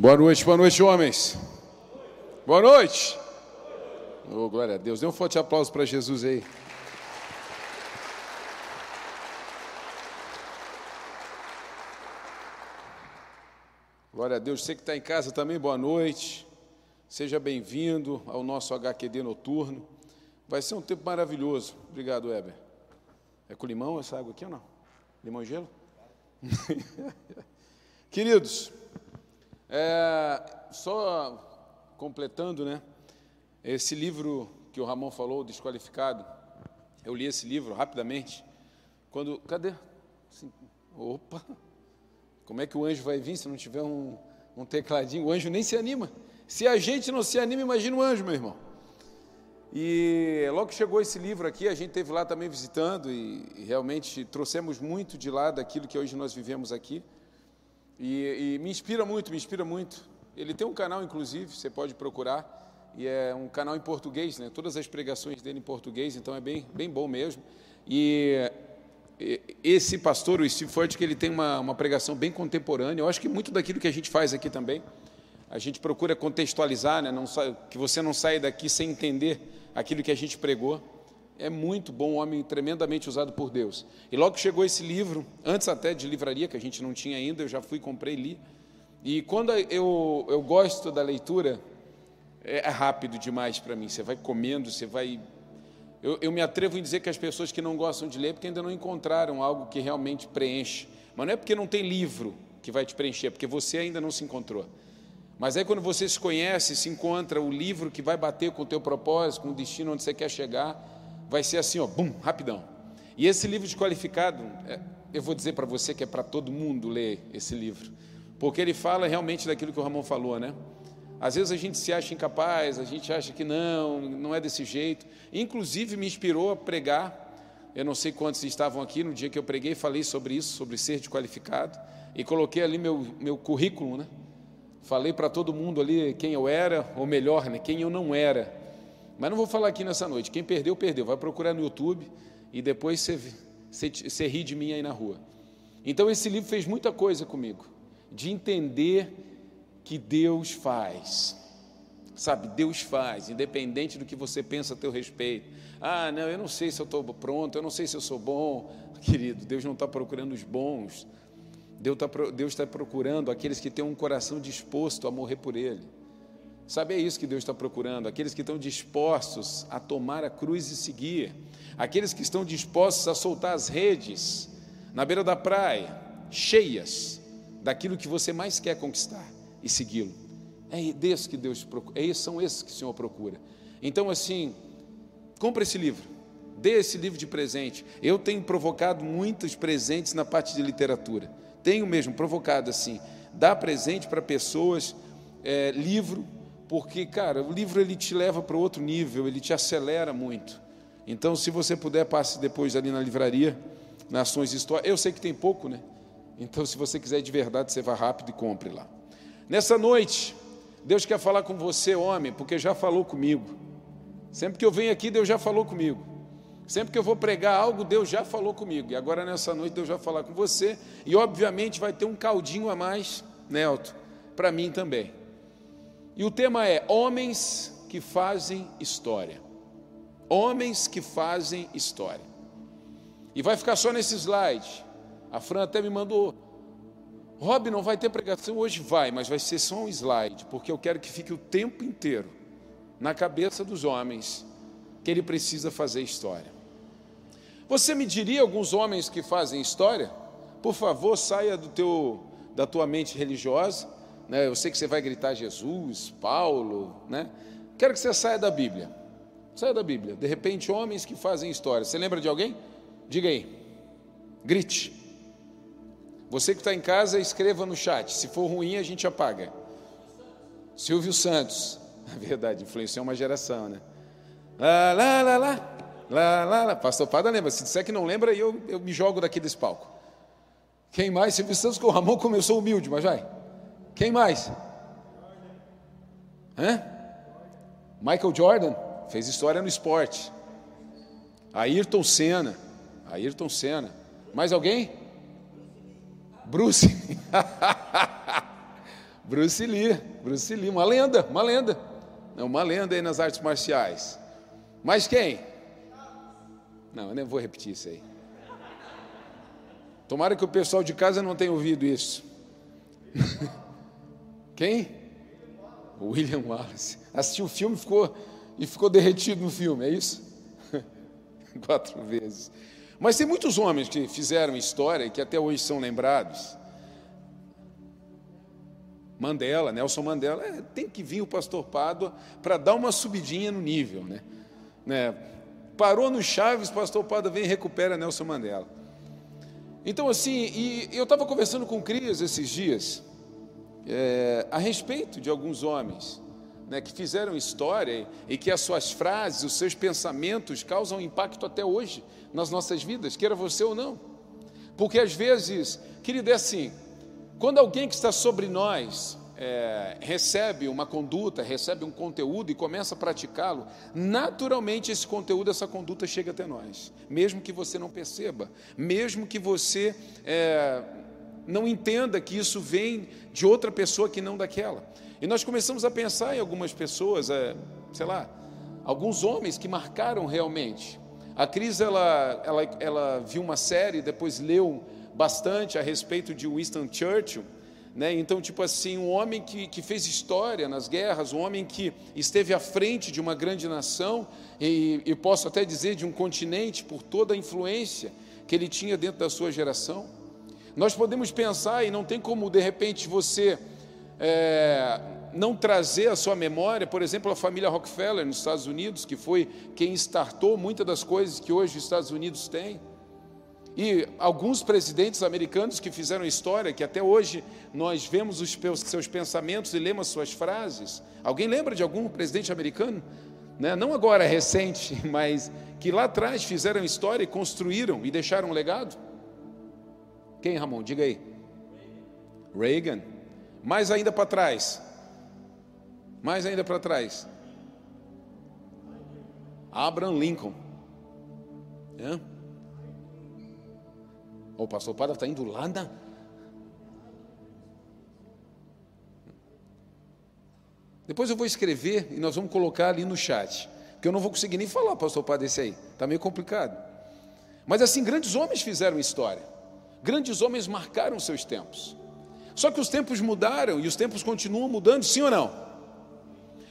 Boa noite, boa noite, homens. Boa noite. Oh, glória a Deus. Dê um forte aplauso para Jesus aí. Glória a Deus. Você que está em casa também, boa noite. Seja bem-vindo ao nosso HQD noturno. Vai ser um tempo maravilhoso. Obrigado, Weber. É com limão essa água aqui ou não? Limão e gelo? Queridos, é, só completando, né? Esse livro que o Ramon falou, Desqualificado, eu li esse livro rapidamente. Quando. Cadê? Assim, opa! Como é que o anjo vai vir se não tiver um, um tecladinho? O anjo nem se anima. Se a gente não se anima, imagina o anjo, meu irmão. E logo que chegou esse livro aqui, a gente teve lá também visitando e, realmente trouxemos muito de lá daquilo que hoje nós vivemos aqui. E, e, me inspira muito, me inspira muito. Ele tem um canal, inclusive, você pode procurar, e é um canal em português, né? Todas as pregações dele em português, então é bem, bem bom mesmo. E, e esse pastor, o Steve Furt, que ele tem uma, uma pregação bem contemporânea. Eu acho que muito daquilo que a gente faz aqui também, a gente procura contextualizar, né? Não, que você não saia daqui sem entender aquilo que a gente pregou é muito bom, um homem tremendamente usado por Deus. E logo que chegou esse livro, antes até de livraria, que a gente não tinha ainda, eu já fui, comprei e li. E quando eu, eu gosto da leitura, é, é rápido demais para mim. Você vai comendo, você vai. Eu, eu me atrevo em dizer que as pessoas que não gostam de ler, é porque ainda não encontraram algo que realmente preenche. Mas não é porque não tem livro que vai te preencher, é porque você ainda não se encontrou. Mas aí quando você se conhece, se encontra o livro que vai bater com o teu propósito, com o destino onde você quer chegar, vai ser assim, ó, bum, rapidão. E esse livro de qualificado, é, eu vou dizer para você que é para todo mundo ler esse livro, porque ele fala realmente daquilo que o Ramon falou, né? Às vezes a gente se acha incapaz, a gente acha que não, não é desse jeito. Inclusive me inspirou a pregar. Eu não sei quantos estavam aqui no dia que eu preguei, falei sobre isso, sobre ser de qualificado, e coloquei ali meu, meu currículo, né? Falei para todo mundo ali quem eu era, ou melhor, né, quem eu não era. Mas não vou falar aqui nessa noite. Quem perdeu, perdeu. Vai procurar no YouTube e depois você, você, você ri de mim aí na rua. Então, esse livro fez muita coisa comigo, de entender que Deus faz. Sabe, Deus faz, independente do que você pensa a teu respeito. Ah, não, eu não sei se eu estou pronto, eu não sei se eu sou bom. Querido, Deus não está procurando os bons. Deus está tá procurando aqueles que têm um coração disposto a morrer por Ele. Sabe, é isso que Deus está procurando, aqueles que estão dispostos a tomar a cruz e seguir, aqueles que estão dispostos a soltar as redes na beira da praia, cheias daquilo que você mais quer conquistar e segui-lo. É desse que Deus procura, é, são esses que o Senhor procura. Então, assim, compre esse livro, dê esse livro de presente. Eu tenho provocado muitos presentes na parte de literatura, tenho mesmo provocado assim, dar presente para pessoas, é, livro, porque, cara, o livro ele te leva para outro nível, ele te acelera muito. Então, se você puder, passe depois ali na livraria, Nações História. Eu sei que tem pouco, né? Então, se você quiser de verdade, você vá rápido e compre lá. Nessa noite, Deus quer falar com você, homem, porque já falou comigo. Sempre que eu venho aqui, Deus já falou comigo. Sempre que eu vou pregar algo, Deus já falou comigo. E agora, nessa noite, Deus vai falar com você. E, obviamente, vai ter um caldinho a mais, Nelton, para mim também. E o tema é Homens que fazem história. Homens que fazem história. E vai ficar só nesse slide. A Fran até me mandou. Rob, não vai ter pregação hoje? Vai, mas vai ser só um slide, porque eu quero que fique o tempo inteiro na cabeça dos homens que ele precisa fazer história. Você me diria alguns homens que fazem história? Por favor, saia do teu, da tua mente religiosa né? Eu sei que você vai gritar Jesus, Paulo, né? Quero que você saia da Bíblia. Saia da Bíblia. De repente, homens que fazem história. Você lembra de alguém? Diga aí. Grite. Você que está em casa, escreva no chat. Se for ruim, a gente apaga. Silvio Santos. É verdade, influenciou uma geração, né? Lá, lá, lá, lá. Lá, lá, lá. Pastor Pada lembra. Se disser que não lembra, eu, eu me jogo daqui desse palco. Quem mais? Silvio Santos com o Ramon começou humilde, mas vai. Quem mais? Hã? Michael Jordan fez história no esporte. Ayrton Senna. Ayrton Senna. Mais alguém? Bruce. Bruce Lee, Bruce Lee, uma lenda, uma lenda. É uma lenda aí nas artes marciais. Mas quem? Não, eu nem vou repetir isso aí. Tomara que o pessoal de casa não tenha ouvido isso. Quem? William Wallace. Assistiu o filme ficou, e ficou derretido no filme, é isso? Quatro vezes. Mas tem muitos homens que fizeram história e que até hoje são lembrados. Mandela, Nelson Mandela, é, tem que vir o pastor Pádua para dar uma subidinha no nível, né? né? Parou no Chaves, pastor Pádua vem e recupera Nelson Mandela. Então, assim, e eu estava conversando com o Cris esses dias, é, a respeito de alguns homens né, que fizeram história e que as suas frases, os seus pensamentos causam impacto até hoje nas nossas vidas, queira você ou não. Porque às vezes, querido, é assim, quando alguém que está sobre nós é, recebe uma conduta, recebe um conteúdo e começa a praticá-lo, naturalmente esse conteúdo, essa conduta chega até nós, mesmo que você não perceba, mesmo que você é, não entenda que isso vem de outra pessoa que não daquela. E nós começamos a pensar em algumas pessoas, é, sei lá, alguns homens que marcaram realmente. A Cris, ela, ela, ela viu uma série, depois leu bastante a respeito de Winston Churchill, né? Então, tipo assim, um homem que, que fez história nas guerras, um homem que esteve à frente de uma grande nação, e, e posso até dizer de um continente, por toda a influência que ele tinha dentro da sua geração. Nós podemos pensar, e não tem como de repente você é, não trazer à sua memória, por exemplo, a família Rockefeller nos Estados Unidos, que foi quem startou muitas das coisas que hoje os Estados Unidos têm. E alguns presidentes americanos que fizeram história, que até hoje nós vemos os seus pensamentos e lemos suas frases. Alguém lembra de algum presidente americano? Né? Não agora recente, mas que lá atrás fizeram história e construíram e deixaram um legado? Quem, Ramon? Diga aí. Reagan. Mais ainda para trás. Mais ainda para trás. Abraham Lincoln. É? O pastor Padre está indo lá na. Depois eu vou escrever e nós vamos colocar ali no chat. Porque eu não vou conseguir nem falar, pastor Padre, esse aí. Está meio complicado. Mas assim, grandes homens fizeram história. Grandes homens marcaram seus tempos. Só que os tempos mudaram e os tempos continuam mudando, sim ou não?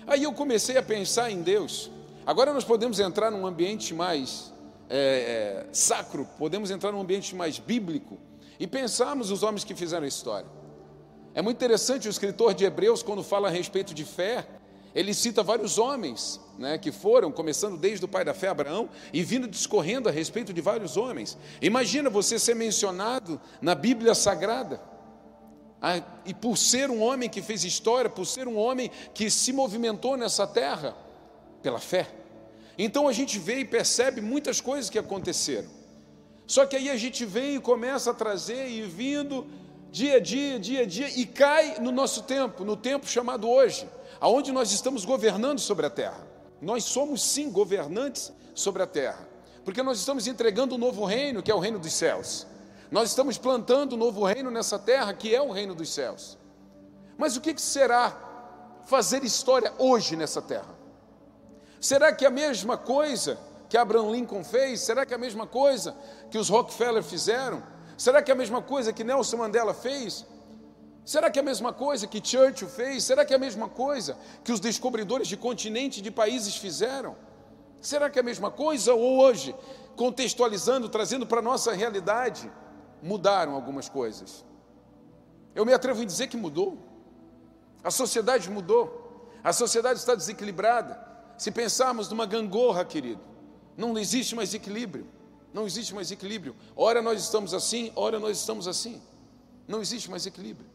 Aí eu comecei a pensar em Deus. Agora nós podemos entrar num ambiente mais é, é, sacro, podemos entrar num ambiente mais bíblico e pensarmos os homens que fizeram a história. É muito interessante o escritor de Hebreus, quando fala a respeito de fé, ele cita vários homens né, que foram, começando desde o pai da fé, Abraão, e vindo discorrendo a respeito de vários homens. Imagina você ser mencionado na Bíblia Sagrada. E por ser um homem que fez história, por ser um homem que se movimentou nessa terra, pela fé. Então a gente vê e percebe muitas coisas que aconteceram. Só que aí a gente vem e começa a trazer e vindo dia a dia, dia a dia, e cai no nosso tempo, no tempo chamado hoje, aonde nós estamos governando sobre a terra. Nós somos sim governantes sobre a terra, porque nós estamos entregando um novo reino, que é o reino dos céus. Nós estamos plantando um novo reino nessa terra, que é o reino dos céus. Mas o que será fazer história hoje nessa terra? Será que é a mesma coisa que Abraham Lincoln fez? Será que é a mesma coisa que os Rockefeller fizeram? Será que é a mesma coisa que Nelson Mandela fez? Será que é a mesma coisa que Churchill fez? Será que é a mesma coisa que os descobridores de continente de países fizeram? Será que é a mesma coisa ou hoje, contextualizando, trazendo para a nossa realidade, mudaram algumas coisas. Eu me atrevo em dizer que mudou. A sociedade mudou. A sociedade está desequilibrada. Se pensarmos numa gangorra, querido, não existe mais equilíbrio. Não existe mais equilíbrio. Ora nós estamos assim, ora nós estamos assim. Não existe mais equilíbrio.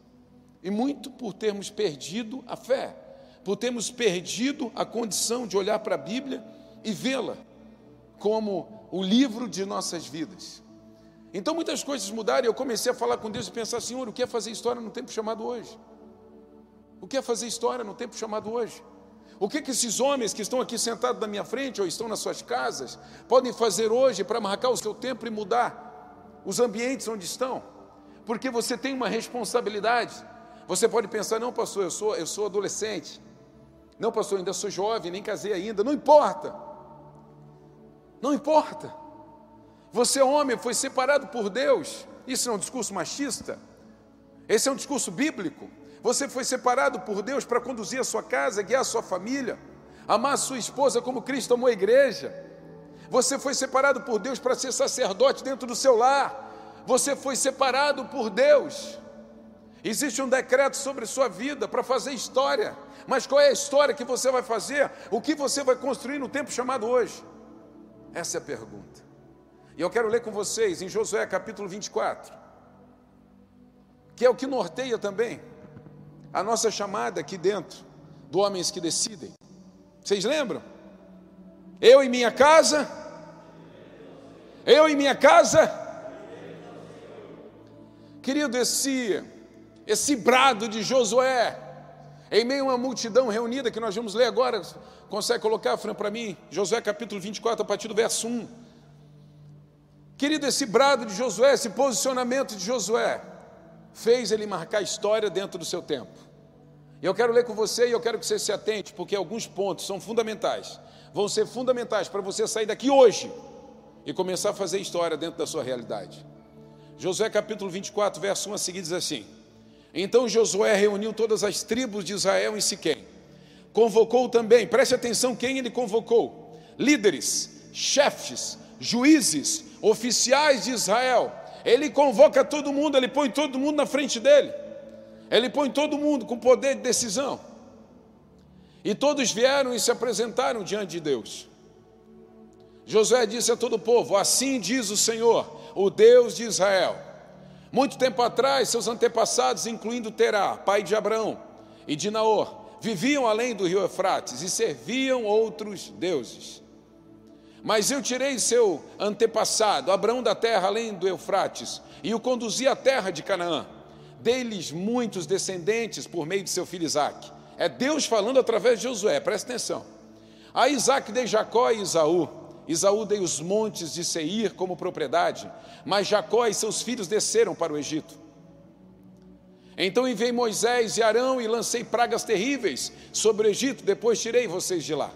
E muito por termos perdido a fé, por termos perdido a condição de olhar para a Bíblia e vê-la como o livro de nossas vidas. Então muitas coisas mudaram e eu comecei a falar com Deus e pensar, Senhor, o que é fazer história no tempo chamado hoje? O que é fazer história no tempo chamado hoje? O que, que esses homens que estão aqui sentados na minha frente ou estão nas suas casas podem fazer hoje para marcar o seu tempo e mudar os ambientes onde estão? Porque você tem uma responsabilidade. Você pode pensar, não, pastor, eu sou, eu sou adolescente. Não, pastor, ainda sou jovem, nem casei ainda. Não importa. Não importa. Você, homem, foi separado por Deus. Isso é um discurso machista? Esse é um discurso bíblico? Você foi separado por Deus para conduzir a sua casa, guiar a sua família, amar a sua esposa como Cristo amou a igreja. Você foi separado por Deus para ser sacerdote dentro do seu lar. Você foi separado por Deus. Existe um decreto sobre sua vida para fazer história. Mas qual é a história que você vai fazer? O que você vai construir no tempo chamado hoje? Essa é a pergunta. E eu quero ler com vocês em Josué capítulo 24, que é o que norteia também a nossa chamada aqui dentro do Homens que Decidem. Vocês lembram? Eu e minha casa, eu e minha casa, querido, esse, esse brado de Josué, em meio a uma multidão reunida, que nós vamos ler agora, consegue colocar, Fran, para mim, Josué capítulo 24, a partir do verso 1. Querido, esse brado de Josué, esse posicionamento de Josué, fez ele marcar história dentro do seu tempo. Eu quero ler com você e eu quero que você se atente, porque alguns pontos são fundamentais. Vão ser fundamentais para você sair daqui hoje e começar a fazer história dentro da sua realidade. Josué capítulo 24, verso 1 a seguir diz assim: Então Josué reuniu todas as tribos de Israel em Siquém. Convocou também, preste atenção quem ele convocou: líderes, chefes, juízes, oficiais de Israel. Ele convoca todo mundo, ele põe todo mundo na frente dele. Ele põe todo mundo com poder de decisão. E todos vieram e se apresentaram diante de Deus. Josué disse a todo o povo: Assim diz o Senhor, o Deus de Israel. Muito tempo atrás, seus antepassados, incluindo Terá, pai de Abraão, e de Naor, viviam além do rio Eufrates e serviam outros deuses. Mas eu tirei seu antepassado, Abraão, da terra além do Eufrates, e o conduzi à terra de Canaã dei-lhes muitos descendentes por meio de seu filho Isaac. É Deus falando através de Josué, presta atenção. A Isaac dei Jacó e Isaú. Isaú dei os montes de Seir como propriedade, mas Jacó e seus filhos desceram para o Egito. Então enviei Moisés e Arão e lancei pragas terríveis sobre o Egito, depois tirei vocês de lá.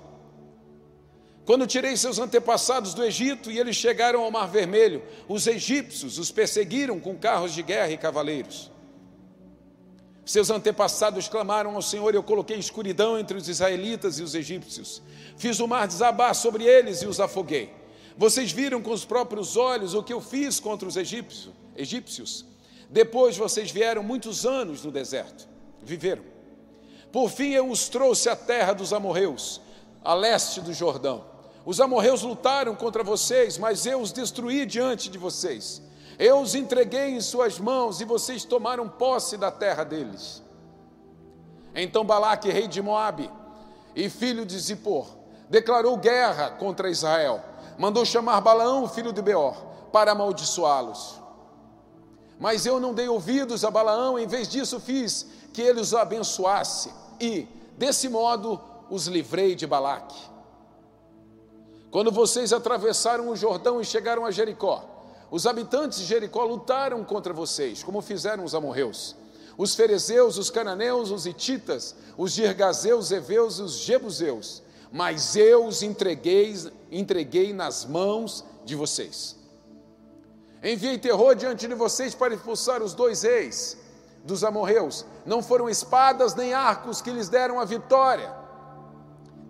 Quando tirei seus antepassados do Egito e eles chegaram ao Mar Vermelho, os egípcios os perseguiram com carros de guerra e cavaleiros. Seus antepassados clamaram ao Senhor, eu coloquei escuridão entre os israelitas e os egípcios. Fiz o mar desabar sobre eles e os afoguei. Vocês viram com os próprios olhos o que eu fiz contra os egípcios. egípcios. Depois vocês vieram muitos anos no deserto, viveram. Por fim eu os trouxe à terra dos amorreus, a leste do Jordão. Os amorreus lutaram contra vocês, mas eu os destruí diante de vocês. Eu os entreguei em suas mãos e vocês tomaram posse da terra deles. Então Balaque, rei de Moabe, e filho de Zippor, declarou guerra contra Israel. Mandou chamar Balaão, filho de Beor, para amaldiçoá-los. Mas eu não dei ouvidos a Balaão, em vez disso fiz que ele os abençoasse, e, desse modo, os livrei de Balaque. Quando vocês atravessaram o Jordão e chegaram a Jericó, os habitantes de Jericó lutaram contra vocês, como fizeram os amorreus. Os ferezeus, os cananeus, os ititas, os girgazeus, os eveus e os jebuseus. Mas eu os entreguei, entreguei nas mãos de vocês. Enviei terror diante de vocês para expulsar os dois reis dos amorreus. Não foram espadas nem arcos que lhes deram a vitória.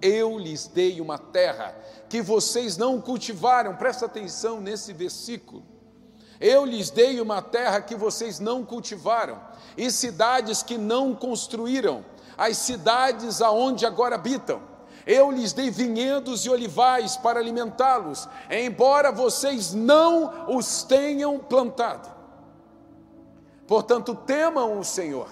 Eu lhes dei uma terra que vocês não cultivaram. Presta atenção nesse versículo. Eu lhes dei uma terra que vocês não cultivaram, e cidades que não construíram, as cidades aonde agora habitam. Eu lhes dei vinhedos e olivais para alimentá-los, embora vocês não os tenham plantado. Portanto, temam o Senhor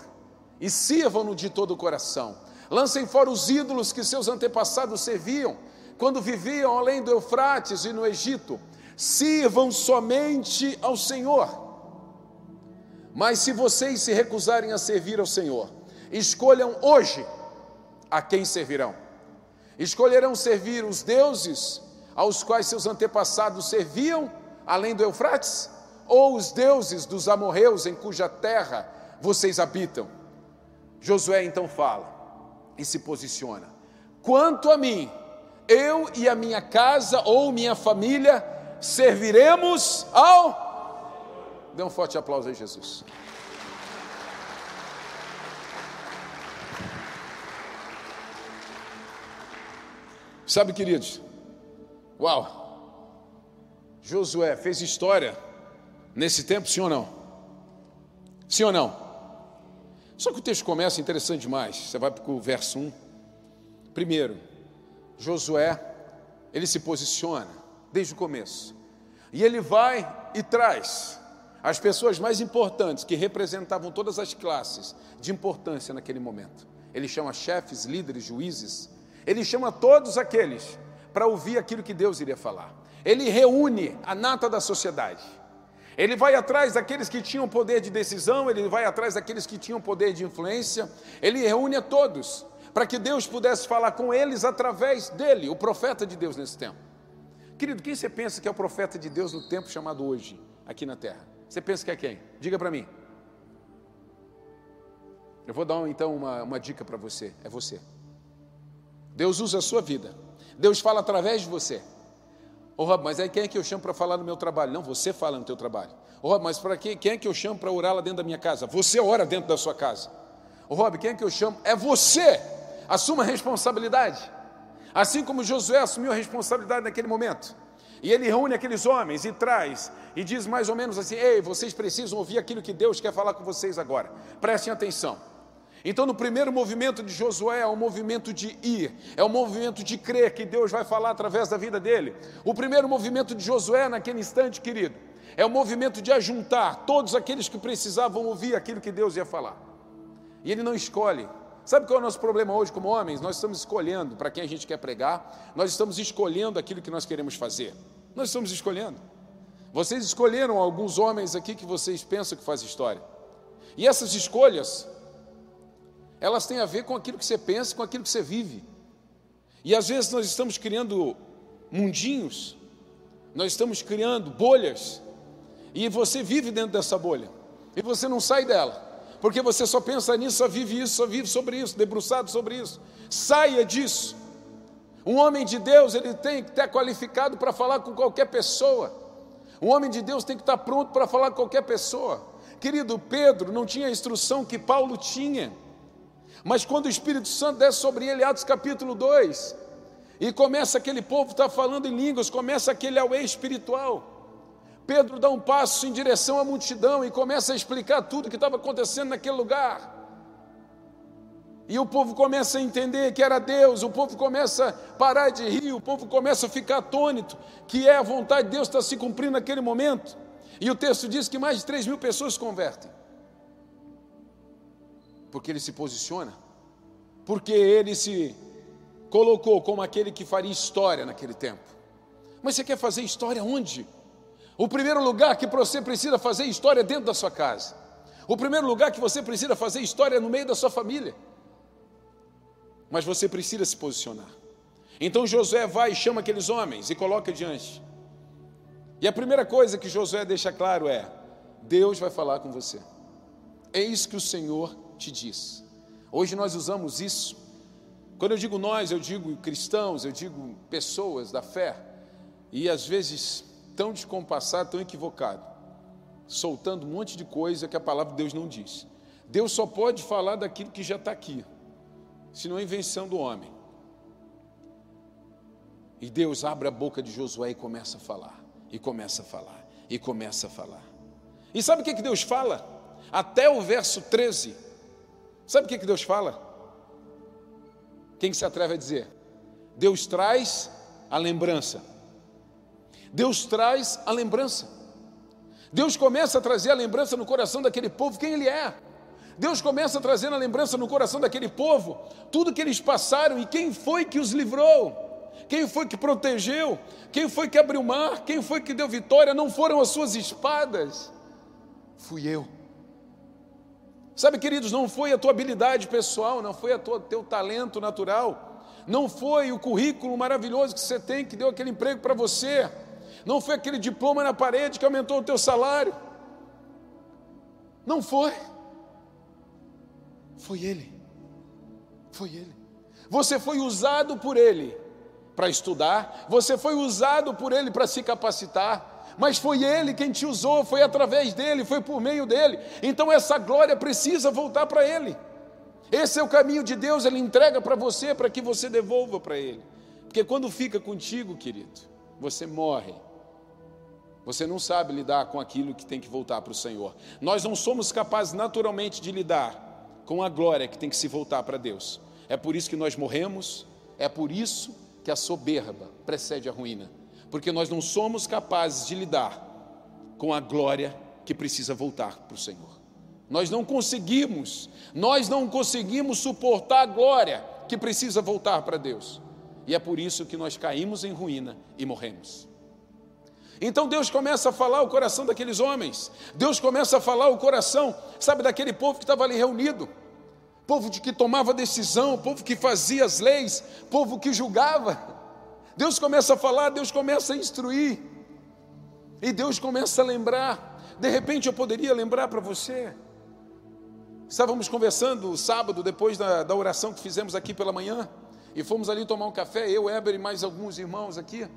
e sirvam-no de todo o coração. Lancem fora os ídolos que seus antepassados serviam quando viviam além do Eufrates e no Egito, sirvam somente ao Senhor. Mas se vocês se recusarem a servir ao Senhor, escolham hoje a quem servirão. Escolherão servir os deuses aos quais seus antepassados serviam, além do Eufrates, ou os deuses dos amorreus em cuja terra vocês habitam. Josué então fala e se posiciona: Quanto a mim, eu e a minha casa ou minha família serviremos ao. Dê um forte aplauso aí, Jesus. Sabe, queridos, uau, Josué fez história nesse tempo, sim ou não? Sim ou não? Só que o texto começa interessante demais. Você vai para o verso 1. Primeiro, Josué, ele se posiciona desde o começo. E ele vai e traz as pessoas mais importantes que representavam todas as classes de importância naquele momento. Ele chama chefes, líderes, juízes. Ele chama todos aqueles para ouvir aquilo que Deus iria falar. Ele reúne a nata da sociedade. Ele vai atrás daqueles que tinham poder de decisão, ele vai atrás daqueles que tinham poder de influência, ele reúne a todos, para que Deus pudesse falar com eles através dele, o profeta de Deus nesse tempo. Querido, quem você pensa que é o profeta de Deus no tempo chamado hoje, aqui na terra? Você pensa que é quem? Diga para mim. Eu vou dar então uma, uma dica para você: é você. Deus usa a sua vida, Deus fala através de você. Ô oh, Rob, mas aí quem é que eu chamo para falar no meu trabalho? Não, você fala no teu trabalho. Ô oh, Rob, mas para quem, quem é que eu chamo para orar lá dentro da minha casa? Você ora dentro da sua casa. Ô oh, Rob, quem é que eu chamo? É você. Assuma a responsabilidade. Assim como Josué assumiu a responsabilidade naquele momento. E ele reúne aqueles homens e traz e diz mais ou menos assim: Ei, vocês precisam ouvir aquilo que Deus quer falar com vocês agora. Prestem atenção. Então, no primeiro movimento de Josué é o movimento de ir, é o movimento de crer que Deus vai falar através da vida dele. O primeiro movimento de Josué, naquele instante, querido, é o movimento de ajuntar todos aqueles que precisavam ouvir aquilo que Deus ia falar. E ele não escolhe. Sabe qual é o nosso problema hoje como homens? Nós estamos escolhendo para quem a gente quer pregar, nós estamos escolhendo aquilo que nós queremos fazer. Nós estamos escolhendo. Vocês escolheram alguns homens aqui que vocês pensam que faz história. E essas escolhas elas têm a ver com aquilo que você pensa, com aquilo que você vive. E às vezes nós estamos criando mundinhos, nós estamos criando bolhas, e você vive dentro dessa bolha, e você não sai dela, porque você só pensa nisso, só vive isso, só vive sobre isso, debruçado sobre isso. Saia disso. Um homem de Deus, ele tem que estar qualificado para falar com qualquer pessoa. Um homem de Deus tem que estar pronto para falar com qualquer pessoa. Querido Pedro não tinha a instrução que Paulo tinha. Mas quando o Espírito Santo desce sobre ele, Atos capítulo 2, e começa aquele povo estar tá falando em línguas, começa aquele auê espiritual. Pedro dá um passo em direção à multidão e começa a explicar tudo que estava acontecendo naquele lugar. E o povo começa a entender que era Deus, o povo começa a parar de rir, o povo começa a ficar atônito, que é a vontade de Deus está se cumprindo naquele momento. E o texto diz que mais de 3 mil pessoas se convertem porque ele se posiciona, porque ele se colocou como aquele que faria história naquele tempo. Mas você quer fazer história onde? O primeiro lugar que você precisa fazer história é dentro da sua casa. O primeiro lugar que você precisa fazer história é no meio da sua família. Mas você precisa se posicionar. Então Josué vai e chama aqueles homens e coloca diante. E a primeira coisa que Josué deixa claro é: Deus vai falar com você. É isso que o Senhor te diz. Hoje nós usamos isso. Quando eu digo nós, eu digo cristãos, eu digo pessoas da fé, e às vezes tão descompassado, tão equivocado, soltando um monte de coisa que a palavra de Deus não diz. Deus só pode falar daquilo que já está aqui, senão é invenção do homem. E Deus abre a boca de Josué e começa a falar, e começa a falar, e começa a falar. E sabe o que, que Deus fala? Até o verso 13, Sabe o que Deus fala? Quem se atreve a dizer? Deus traz a lembrança. Deus traz a lembrança. Deus começa a trazer a lembrança no coração daquele povo quem ele é. Deus começa a trazer a lembrança no coração daquele povo tudo que eles passaram e quem foi que os livrou. Quem foi que protegeu? Quem foi que abriu o mar? Quem foi que deu vitória? Não foram as suas espadas, fui eu. Sabe, queridos, não foi a tua habilidade pessoal, não foi o teu talento natural, não foi o currículo maravilhoso que você tem que deu aquele emprego para você, não foi aquele diploma na parede que aumentou o teu salário. Não foi. Foi Ele. Foi Ele. Você foi usado por Ele para estudar, você foi usado por Ele para se capacitar, mas foi Ele quem te usou, foi através dele, foi por meio dele. Então essa glória precisa voltar para Ele. Esse é o caminho de Deus, Ele entrega para você para que você devolva para Ele. Porque quando fica contigo, querido, você morre. Você não sabe lidar com aquilo que tem que voltar para o Senhor. Nós não somos capazes naturalmente de lidar com a glória que tem que se voltar para Deus. É por isso que nós morremos, é por isso que a soberba precede a ruína, porque nós não somos capazes de lidar com a glória que precisa voltar para o Senhor. Nós não conseguimos, nós não conseguimos suportar a glória que precisa voltar para Deus. E é por isso que nós caímos em ruína e morremos. Então Deus começa a falar o coração daqueles homens, Deus começa a falar o coração, sabe, daquele povo que estava ali reunido povo de que tomava decisão, povo que fazia as leis, povo que julgava. Deus começa a falar, Deus começa a instruir, e Deus começa a lembrar. De repente eu poderia lembrar para você. Estávamos conversando sábado, depois da, da oração que fizemos aqui pela manhã, e fomos ali tomar um café, eu, Eber e mais alguns irmãos aqui.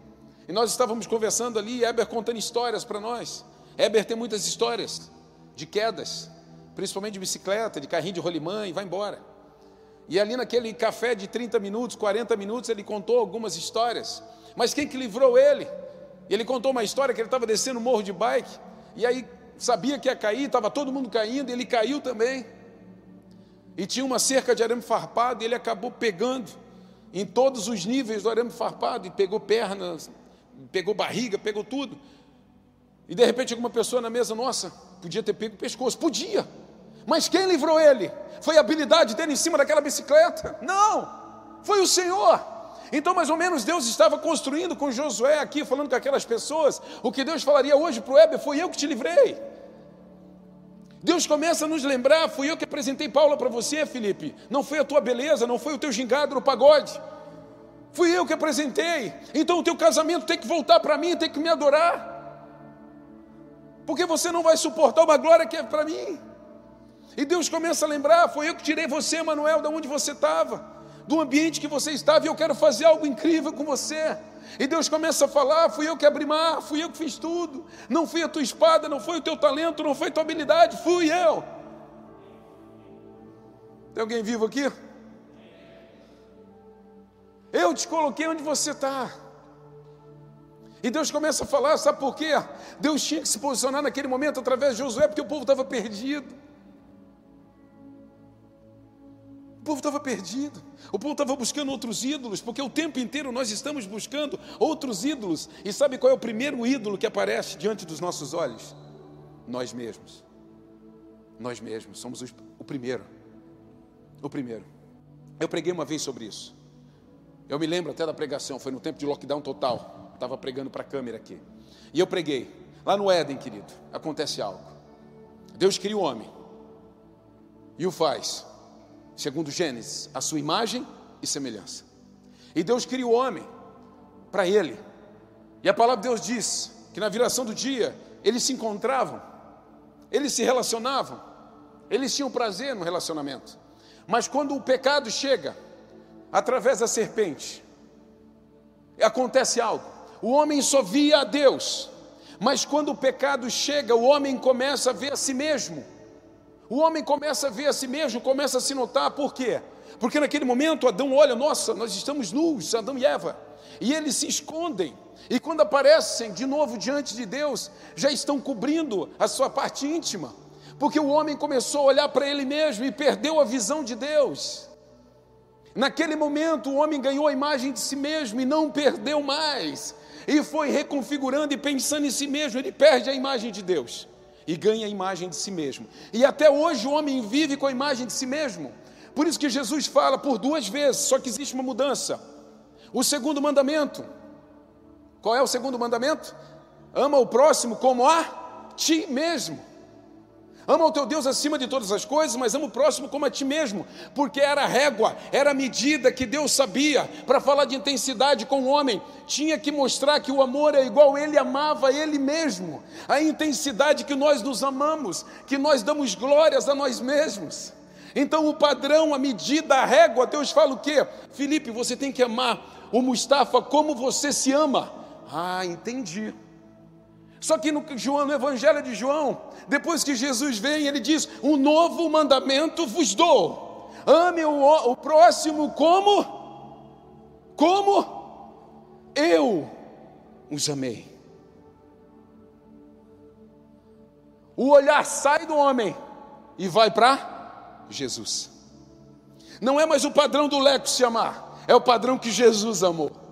E nós estávamos conversando ali, Eber contando histórias para nós. Eber tem muitas histórias de quedas, principalmente de bicicleta, de carrinho de rolimã, e vai embora. E ali naquele café de 30 minutos, 40 minutos, ele contou algumas histórias. Mas quem que livrou ele? Ele contou uma história que ele estava descendo o morro de bike, e aí sabia que ia cair, estava todo mundo caindo, ele caiu também. E tinha uma cerca de arame farpado, e ele acabou pegando em todos os níveis do arame farpado, e pegou pernas, pegou barriga, pegou tudo. E de repente alguma pessoa na mesa, nossa, podia ter pego o pescoço, podia. Mas quem livrou ele? Foi a habilidade dele em cima daquela bicicleta? Não, foi o Senhor. Então, mais ou menos, Deus estava construindo com Josué aqui, falando com aquelas pessoas, o que Deus falaria hoje para o Heber: foi eu que te livrei. Deus começa a nos lembrar: fui eu que apresentei Paula para você, Felipe. Não foi a tua beleza, não foi o teu gingado no pagode. Fui eu que apresentei. Então, o teu casamento tem que voltar para mim, tem que me adorar. Porque você não vai suportar uma glória que é para mim. E Deus começa a lembrar: foi eu que tirei você, Manuel, de onde você estava, do ambiente que você estava, e eu quero fazer algo incrível com você. E Deus começa a falar: fui eu que abri mar, fui eu que fiz tudo. Não fui a tua espada, não foi o teu talento, não foi a tua habilidade, fui eu. Tem alguém vivo aqui? Eu te coloquei onde você está. E Deus começa a falar, sabe por quê? Deus tinha que se posicionar naquele momento através de Josué, porque o povo estava perdido. Povo estava perdido, o povo estava buscando outros ídolos, porque o tempo inteiro nós estamos buscando outros ídolos. E sabe qual é o primeiro ídolo que aparece diante dos nossos olhos? Nós mesmos. Nós mesmos, somos os, o primeiro. O primeiro. Eu preguei uma vez sobre isso. Eu me lembro até da pregação, foi no tempo de lockdown total. Estava pregando para a câmera aqui. E eu preguei. Lá no Éden, querido, acontece algo. Deus cria o homem e o faz segundo Gênesis, a sua imagem e semelhança. E Deus cria o homem para ele. E a palavra de Deus diz que na viração do dia eles se encontravam, eles se relacionavam, eles tinham prazer no relacionamento. Mas quando o pecado chega, através da serpente, acontece algo. O homem só via a Deus, mas quando o pecado chega, o homem começa a ver a si mesmo. O homem começa a ver a si mesmo, começa a se notar, por quê? Porque naquele momento Adão olha, nossa, nós estamos nus, Adão e Eva, e eles se escondem, e quando aparecem de novo diante de Deus, já estão cobrindo a sua parte íntima, porque o homem começou a olhar para ele mesmo e perdeu a visão de Deus. Naquele momento, o homem ganhou a imagem de si mesmo e não perdeu mais, e foi reconfigurando e pensando em si mesmo, ele perde a imagem de Deus e ganha a imagem de si mesmo. E até hoje o homem vive com a imagem de si mesmo. Por isso que Jesus fala por duas vezes, só que existe uma mudança. O segundo mandamento, qual é o segundo mandamento? Ama o próximo como a ti mesmo. Ama o teu Deus acima de todas as coisas, mas ama o próximo como a ti mesmo, porque era a régua, era a medida que Deus sabia para falar de intensidade com o homem. Tinha que mostrar que o amor é igual ele amava ele mesmo, a intensidade que nós nos amamos, que nós damos glórias a nós mesmos. Então o padrão, a medida, a régua, Deus fala o quê? Felipe, você tem que amar o Mustafa como você se ama. Ah, entendi. Só que no, João, no Evangelho de João, depois que Jesus vem, ele diz: Um novo mandamento vos dou. Ame o, o próximo como? Como? Eu os amei. O olhar sai do homem e vai para Jesus. Não é mais o padrão do leco se amar, é o padrão que Jesus amou.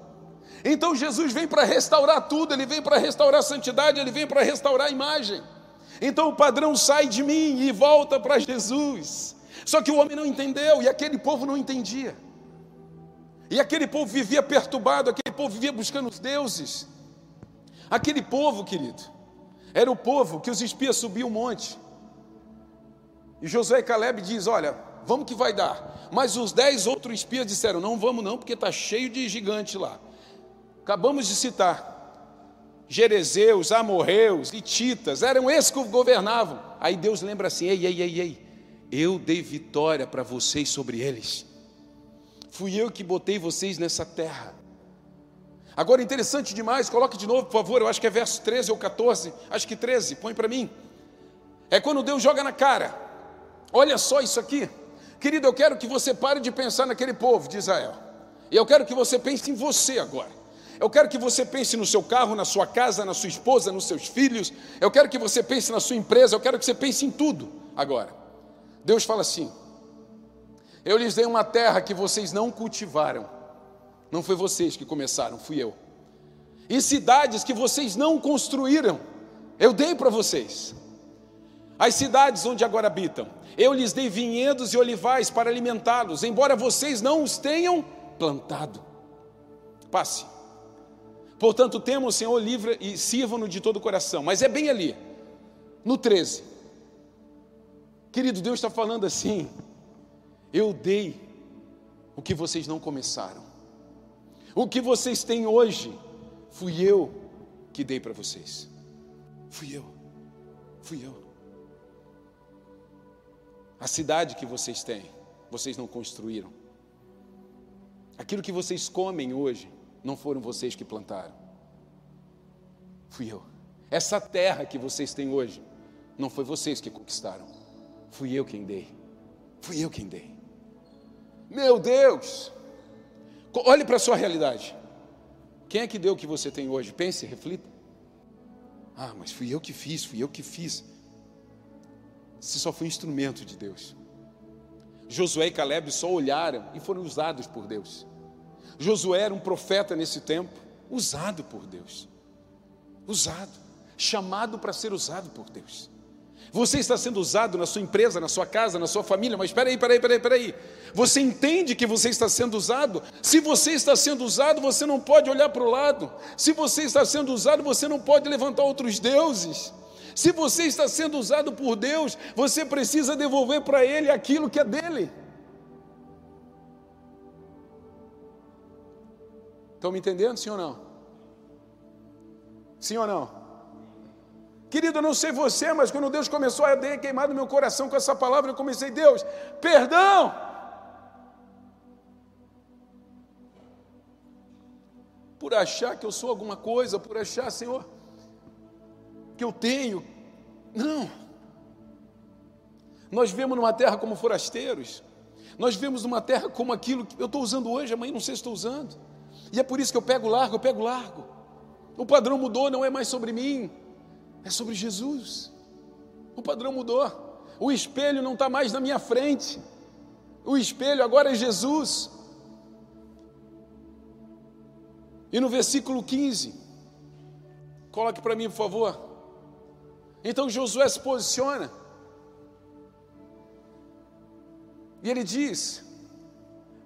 Então Jesus vem para restaurar tudo, ele vem para restaurar a santidade, ele vem para restaurar a imagem. Então o padrão sai de mim e volta para Jesus. Só que o homem não entendeu e aquele povo não entendia. E aquele povo vivia perturbado, aquele povo vivia buscando os deuses. Aquele povo, querido, era o povo que os espias subiam o monte. E Josué e Caleb diz: Olha, vamos que vai dar. Mas os dez outros espias disseram: Não vamos, não, porque está cheio de gigante lá. Acabamos de citar. Jerezeus, amorreus, ititas, eram esses que governavam. Aí Deus lembra assim: Ei, ei, ei, ei, eu dei vitória para vocês sobre eles. Fui eu que botei vocês nessa terra. Agora, interessante demais, coloque de novo, por favor, eu acho que é verso 13 ou 14, acho que 13, põe para mim. É quando Deus joga na cara. Olha só isso aqui. Querido, eu quero que você pare de pensar naquele povo de Israel. E eu quero que você pense em você agora. Eu quero que você pense no seu carro, na sua casa, na sua esposa, nos seus filhos. Eu quero que você pense na sua empresa. Eu quero que você pense em tudo agora. Deus fala assim: Eu lhes dei uma terra que vocês não cultivaram não foi vocês que começaram, fui eu. E cidades que vocês não construíram, eu dei para vocês. As cidades onde agora habitam, eu lhes dei vinhedos e olivais para alimentá-los, embora vocês não os tenham plantado. Passe. Portanto, temam o Senhor livre e sirvam-no de todo o coração. Mas é bem ali, no 13. Querido, Deus está falando assim: eu dei o que vocês não começaram. O que vocês têm hoje, fui eu que dei para vocês. Fui eu. Fui eu. A cidade que vocês têm, vocês não construíram. Aquilo que vocês comem hoje, não foram vocês que plantaram. Fui eu. Essa terra que vocês têm hoje, não foi vocês que conquistaram. Fui eu quem dei. Fui eu quem dei. Meu Deus! Olhe para a sua realidade. Quem é que deu o que você tem hoje? Pense, reflita. Ah, mas fui eu que fiz, fui eu que fiz. Você só foi instrumento de Deus. Josué e Caleb só olharam e foram usados por Deus. Josué era um profeta nesse tempo, usado por Deus. Usado, chamado para ser usado por Deus. Você está sendo usado na sua empresa, na sua casa, na sua família, mas espera aí, espera aí, espera aí, espera aí. Você entende que você está sendo usado? Se você está sendo usado, você não pode olhar para o lado. Se você está sendo usado, você não pode levantar outros deuses. Se você está sendo usado por Deus, você precisa devolver para Ele aquilo que é dele. Estão me entendendo, sim ou não? Sim ou não? Querido, eu não sei você, mas quando Deus começou a queimar no meu coração com essa palavra, eu comecei, Deus, perdão. Por achar que eu sou alguma coisa, por achar, Senhor, que eu tenho. Não. Nós vivemos numa terra como forasteiros. Nós vivemos numa terra como aquilo que eu estou usando hoje, amanhã não sei se estou usando. E é por isso que eu pego largo, eu pego largo. O padrão mudou, não é mais sobre mim é sobre Jesus. O padrão mudou. O espelho não está mais na minha frente. O espelho agora é Jesus. E no versículo 15, coloque para mim, por favor. Então Josué se posiciona. E ele diz: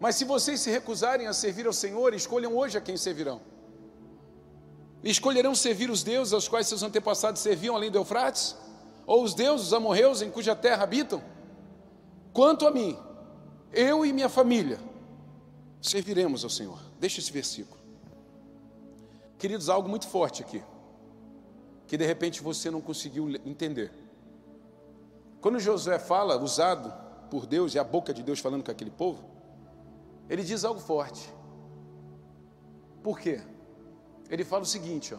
Mas se vocês se recusarem a servir ao Senhor, escolham hoje a quem servirão. Escolherão servir os deuses aos quais seus antepassados serviam além do Eufrates? Ou os deuses, amorreus, em cuja terra habitam? Quanto a mim, eu e minha família serviremos ao Senhor. Deixa esse versículo. Queridos, algo muito forte aqui, que de repente você não conseguiu entender. Quando Josué fala, usado, por Deus e a boca de Deus falando com aquele povo, ele diz algo forte. Por quê? Ele fala o seguinte, ó: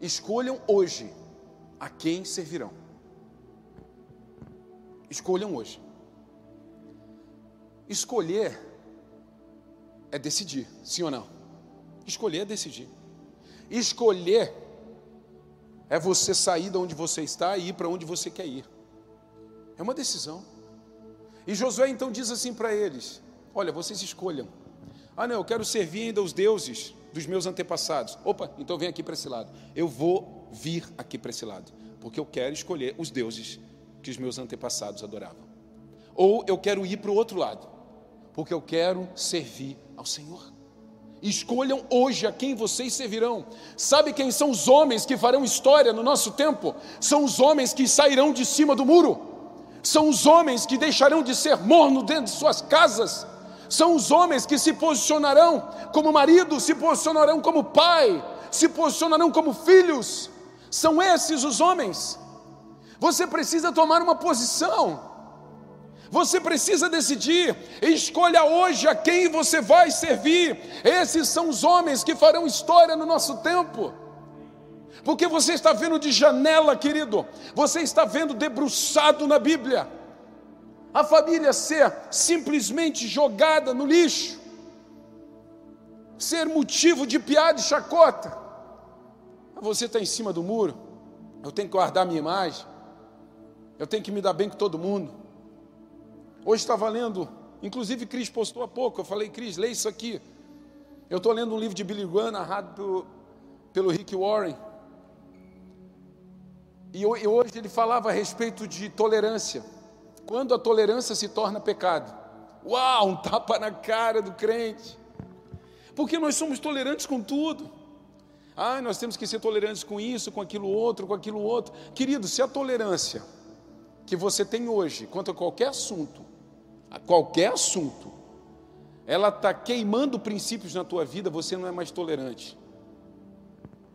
Escolham hoje a quem servirão. Escolham hoje. Escolher é decidir, sim ou não? Escolher é decidir. Escolher é você sair de onde você está e ir para onde você quer ir. É uma decisão. E Josué então diz assim para eles: Olha, vocês escolham. Ah, não, eu quero servir ainda os deuses dos meus antepassados. Opa, então vem aqui para esse lado. Eu vou vir aqui para esse lado, porque eu quero escolher os deuses que os meus antepassados adoravam. Ou eu quero ir para o outro lado, porque eu quero servir ao Senhor. Escolham hoje a quem vocês servirão. Sabe quem são os homens que farão história no nosso tempo? São os homens que sairão de cima do muro. São os homens que deixarão de ser morno dentro de suas casas. São os homens que se posicionarão como marido, se posicionarão como pai, se posicionarão como filhos. São esses os homens. Você precisa tomar uma posição. Você precisa decidir, escolha hoje a quem você vai servir. Esses são os homens que farão história no nosso tempo. Porque você está vendo de janela, querido, você está vendo debruçado na Bíblia. A família ser simplesmente jogada no lixo, ser motivo de piada e chacota. Você está em cima do muro, eu tenho que guardar minha imagem, eu tenho que me dar bem com todo mundo. Hoje estava lendo, inclusive Cris postou há pouco, eu falei, Cris, lê isso aqui. Eu estou lendo um livro de Billy Graham, narrado pelo, pelo Rick Warren. E hoje ele falava a respeito de tolerância. Quando a tolerância se torna pecado. Uau, um tapa na cara do crente. Porque nós somos tolerantes com tudo. Ah, nós temos que ser tolerantes com isso, com aquilo outro, com aquilo outro. Querido, se a tolerância que você tem hoje quanto a qualquer assunto a qualquer assunto, ela está queimando princípios na tua vida, você não é mais tolerante.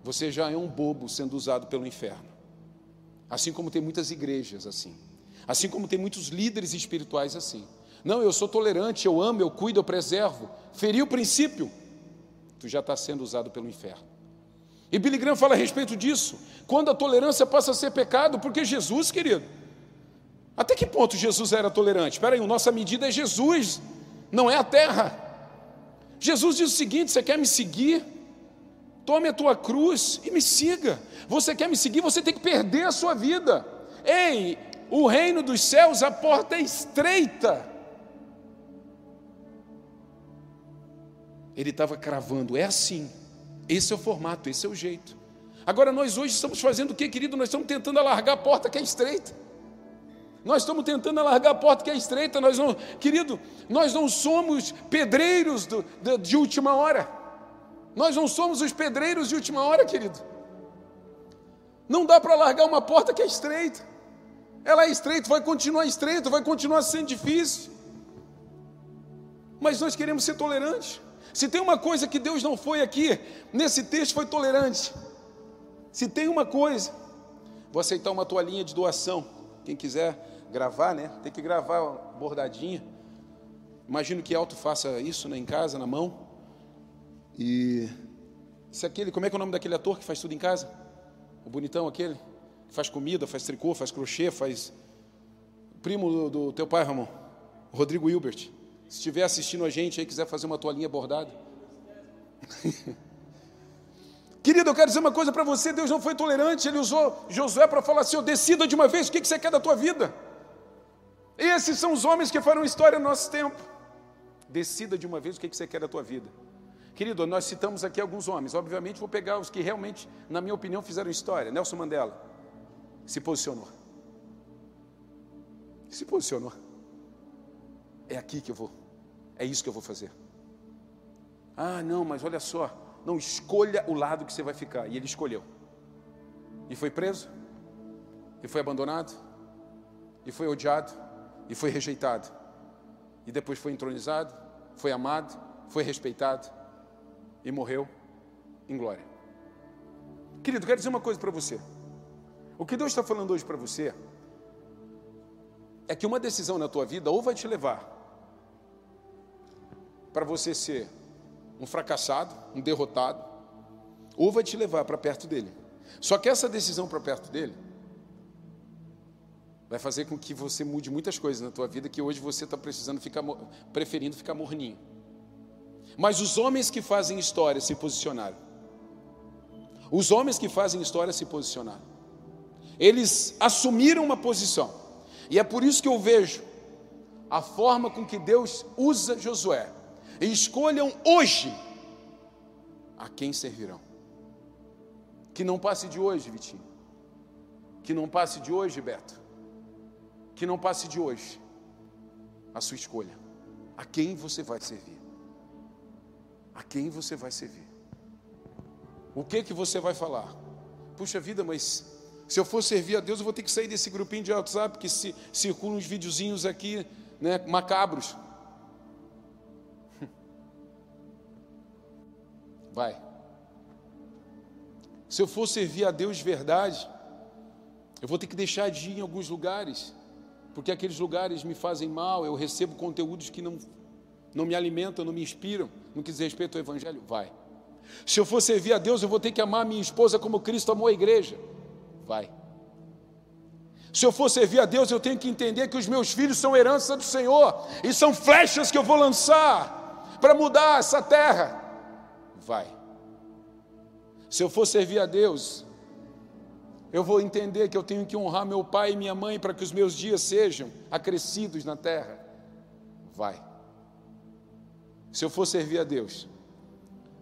Você já é um bobo sendo usado pelo inferno. Assim como tem muitas igrejas assim. Assim como tem muitos líderes espirituais assim. Não, eu sou tolerante, eu amo, eu cuido, eu preservo. Feriu o princípio, tu já está sendo usado pelo inferno. E Billy Graham fala a respeito disso. Quando a tolerância passa a ser pecado, porque Jesus, querido, até que ponto Jesus era tolerante? Espera aí, nossa medida é Jesus, não é a terra. Jesus diz o seguinte: você quer me seguir? Tome a tua cruz e me siga. Você quer me seguir? Você tem que perder a sua vida. Ei, o reino dos céus, a porta é estreita. Ele estava cravando, é assim. Esse é o formato, esse é o jeito. Agora, nós hoje estamos fazendo o que, querido? Nós estamos tentando alargar a porta que é estreita. Nós estamos tentando alargar a porta que é estreita, nós não, querido, nós não somos pedreiros do, de, de última hora. Nós não somos os pedreiros de última hora, querido. Não dá para largar uma porta que é estreita. Ela é estreita, vai continuar estreita, vai continuar sendo difícil. Mas nós queremos ser tolerantes. Se tem uma coisa que Deus não foi aqui, nesse texto foi tolerante. Se tem uma coisa, vou aceitar uma toalhinha de doação. Quem quiser gravar, né? Tem que gravar bordadinha. Imagino que Alto faça isso né, em casa, na mão. E se aquele, como é que é o nome daquele ator que faz tudo em casa? O bonitão aquele, que faz comida, faz tricô, faz crochê, faz primo do, do teu pai, Ramon, Rodrigo Hilbert. Se estiver assistindo a gente aí, quiser fazer uma toalhinha bordada. Querido, eu quero dizer uma coisa para você: Deus não foi tolerante, Ele usou Josué para falar assim: decida de uma vez o que você quer da tua vida. Esses são os homens que farão história no nosso tempo. Decida de uma vez o que você quer da tua vida. Querido, nós citamos aqui alguns homens. Obviamente, vou pegar os que realmente, na minha opinião, fizeram história. Nelson Mandela se posicionou. Se posicionou. É aqui que eu vou. É isso que eu vou fazer. Ah, não, mas olha só. Não escolha o lado que você vai ficar. E ele escolheu. E foi preso. E foi abandonado. E foi odiado e foi rejeitado. E depois foi entronizado, foi amado, foi respeitado e morreu em glória. Querido, quero dizer uma coisa para você. O que Deus está falando hoje para você é que uma decisão na tua vida ou vai te levar para você ser um fracassado, um derrotado, ou vai te levar para perto dele. Só que essa decisão para perto dele vai fazer com que você mude muitas coisas na tua vida que hoje você está precisando ficar preferindo ficar morninho. Mas os homens que fazem história se posicionaram. Os homens que fazem história se posicionaram. Eles assumiram uma posição. E é por isso que eu vejo a forma com que Deus usa Josué. E escolham hoje a quem servirão. Que não passe de hoje, Vitinho. Que não passe de hoje, Beto. Que não passe de hoje a sua escolha. A quem você vai servir? A quem você vai servir? O que que você vai falar? Puxa vida, mas se eu for servir a Deus, eu vou ter que sair desse grupinho de WhatsApp que se, circulam uns videozinhos aqui, né, macabros. Vai. Se eu for servir a Deus de verdade, eu vou ter que deixar de ir em alguns lugares, porque aqueles lugares me fazem mal, eu recebo conteúdos que não, não me alimentam, não me inspiram, no que diz respeito ao Evangelho. Vai. Se eu for servir a Deus, eu vou ter que amar minha esposa como Cristo amou a igreja. Vai. Se eu for servir a Deus, eu tenho que entender que os meus filhos são herança do Senhor e são flechas que eu vou lançar para mudar essa terra. Vai. Se eu for servir a Deus, eu vou entender que eu tenho que honrar meu pai e minha mãe para que os meus dias sejam acrescidos na terra. Vai. Se eu for servir a Deus,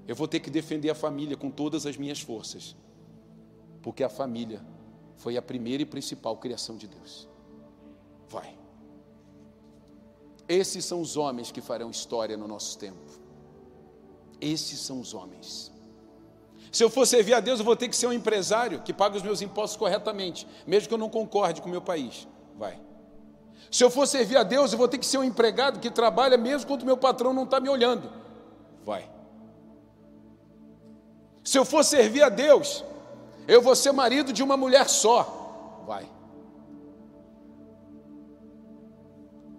eu vou ter que defender a família com todas as minhas forças, porque a família foi a primeira e principal criação de Deus. Vai. Esses são os homens que farão história no nosso tempo. Esses são os homens. Se eu for servir a Deus, eu vou ter que ser um empresário que paga os meus impostos corretamente, mesmo que eu não concorde com o meu país. Vai. Se eu for servir a Deus, eu vou ter que ser um empregado que trabalha mesmo quando o meu patrão não está me olhando. Vai. Se eu for servir a Deus, eu vou ser marido de uma mulher só. Vai.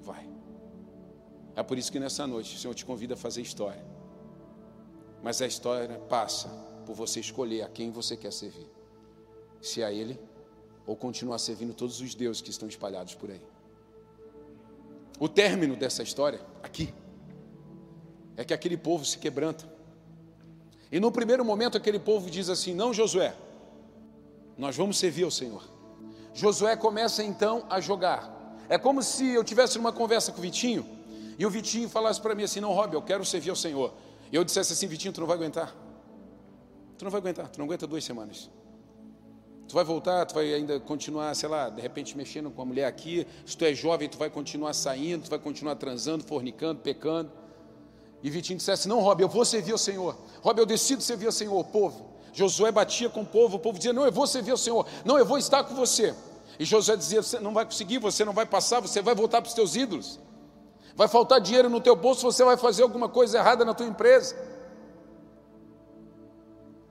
Vai. É por isso que nessa noite o Senhor te convida a fazer história. Mas a história passa por você escolher a quem você quer servir. Se a Ele ou continuar servindo todos os deuses que estão espalhados por aí. O término dessa história, aqui, é que aquele povo se quebranta. E no primeiro momento aquele povo diz assim: Não, Josué, nós vamos servir ao Senhor. Josué começa então a jogar. É como se eu tivesse uma conversa com o Vitinho e o Vitinho falasse para mim assim: Não, Rob, eu quero servir ao Senhor. E eu dissesse assim: Vitinho, tu não vai aguentar. Tu não vai aguentar, tu não aguenta duas semanas. Tu vai voltar, tu vai ainda continuar, sei lá, de repente mexendo com a mulher aqui. Se tu é jovem, tu vai continuar saindo, tu vai continuar transando, fornicando, pecando. E Vitinho dissesse: Não, Rob, eu vou servir ao Senhor. Rob, eu decido servir ao Senhor, o povo. Josué batia com o povo, o povo dizia: Não, eu vou servir ao Senhor. Não, eu vou estar com você. E Josué dizia: Você não vai conseguir, você não vai passar, você vai voltar para os teus ídolos. Vai faltar dinheiro no teu bolso, você vai fazer alguma coisa errada na tua empresa.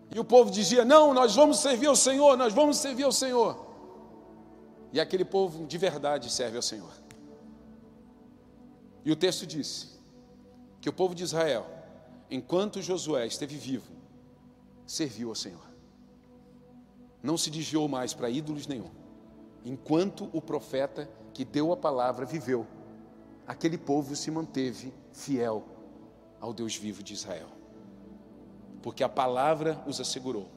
E o povo dizia: Não, nós vamos servir ao Senhor, nós vamos servir ao Senhor. E aquele povo de verdade serve ao Senhor. E o texto disse: que o povo de Israel, enquanto Josué esteve vivo, serviu ao Senhor. Não se desviou mais para ídolos nenhum. Enquanto o profeta que deu a palavra viveu, aquele povo se manteve fiel ao Deus vivo de Israel. Porque a palavra os assegurou.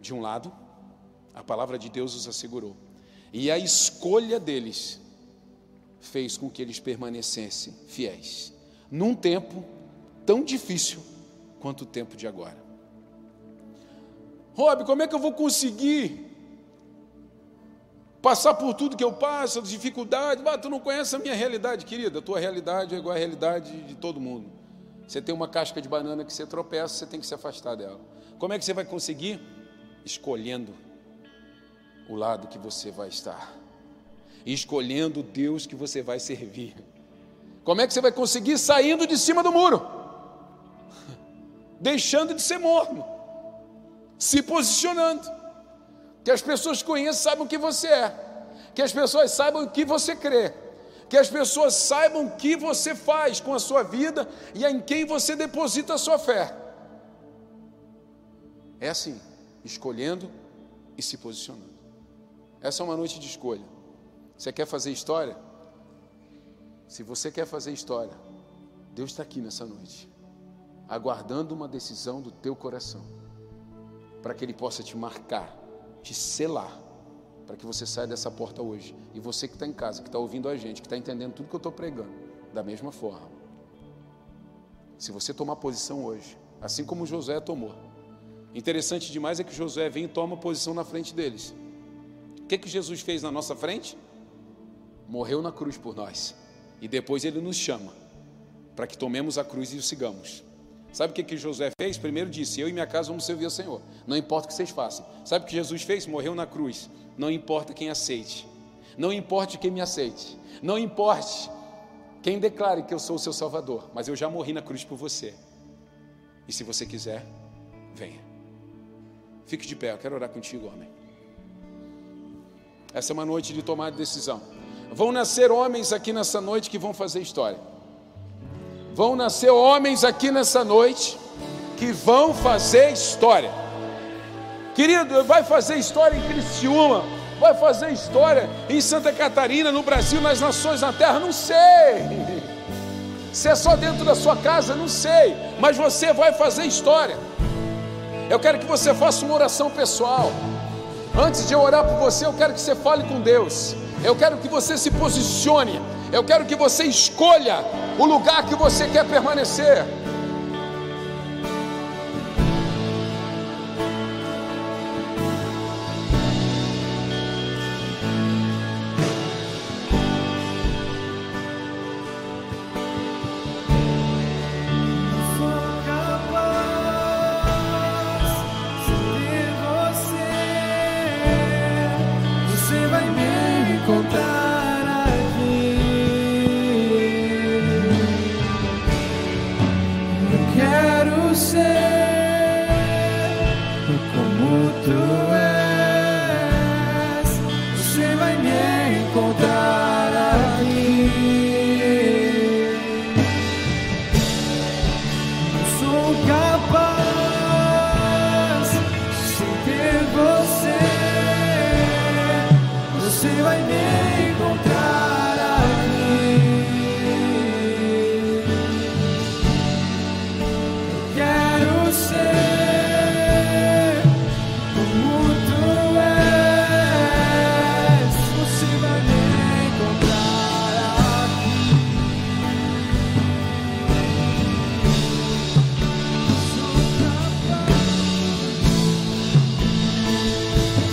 De um lado, a palavra de Deus os assegurou. E a escolha deles fez com que eles permanecessem fiéis num tempo tão difícil quanto o tempo de agora. Rob, como é que eu vou conseguir passar por tudo que eu passo, as dificuldades? Ah, tu não conhece a minha realidade, querida. A tua realidade é igual à realidade de todo mundo. Você tem uma casca de banana que você tropeça, você tem que se afastar dela. Como é que você vai conseguir? Escolhendo o lado que você vai estar, escolhendo o Deus que você vai servir. Como é que você vai conseguir saindo de cima do muro? Deixando de ser morno, se posicionando. Que as pessoas conheçam, sabem o que você é. Que as pessoas saibam o que você crê. Que as pessoas saibam o que você faz com a sua vida e em quem você deposita a sua fé. É assim, escolhendo e se posicionando. Essa é uma noite de escolha. Você quer fazer história? Se você quer fazer história, Deus está aqui nessa noite, aguardando uma decisão do teu coração, para que Ele possa te marcar, te selar, para que você saia dessa porta hoje. E você que está em casa, que está ouvindo a gente, que está entendendo tudo que eu estou pregando, da mesma forma. Se você tomar posição hoje, assim como José tomou, interessante demais é que José vem e toma posição na frente deles. O que, que Jesus fez na nossa frente? Morreu na cruz por nós. E depois ele nos chama para que tomemos a cruz e o sigamos. Sabe o que, que José fez? Primeiro disse: Eu e minha casa vamos servir ao Senhor. Não importa o que vocês façam. Sabe o que Jesus fez? Morreu na cruz. Não importa quem aceite. Não importe quem me aceite. Não importe quem declare que eu sou o seu Salvador. Mas eu já morri na cruz por você. E se você quiser, venha. Fique de pé, eu quero orar contigo, homem. Essa é uma noite de tomar decisão. Vão nascer homens aqui nessa noite que vão fazer história. Vão nascer homens aqui nessa noite que vão fazer história. Querido, vai fazer história em Criciúma, vai fazer história em Santa Catarina, no Brasil, nas nações, na terra, não sei. Se é só dentro da sua casa, não sei, mas você vai fazer história. Eu quero que você faça uma oração pessoal. Antes de eu orar por você, eu quero que você fale com Deus. Eu quero que você se posicione. Eu quero que você escolha o lugar que você quer permanecer.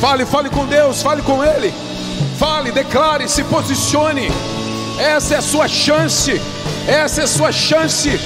Fale, fale com Deus, fale com Ele. Fale, declare, se posicione. Essa é a sua chance. Essa é a sua chance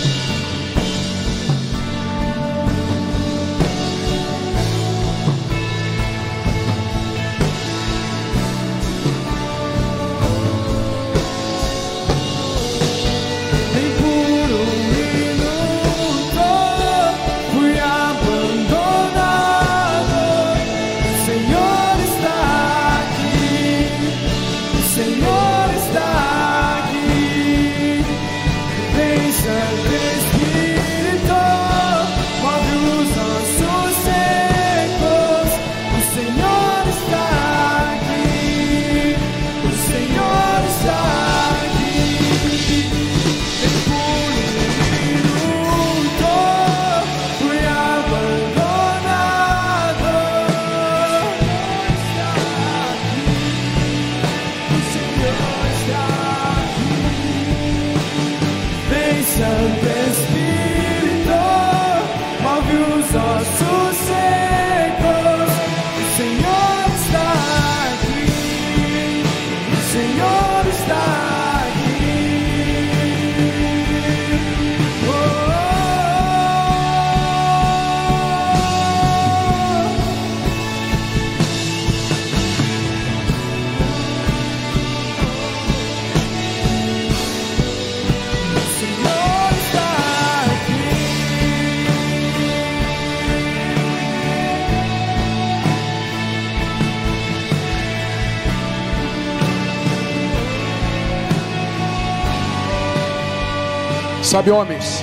Sabe, homens,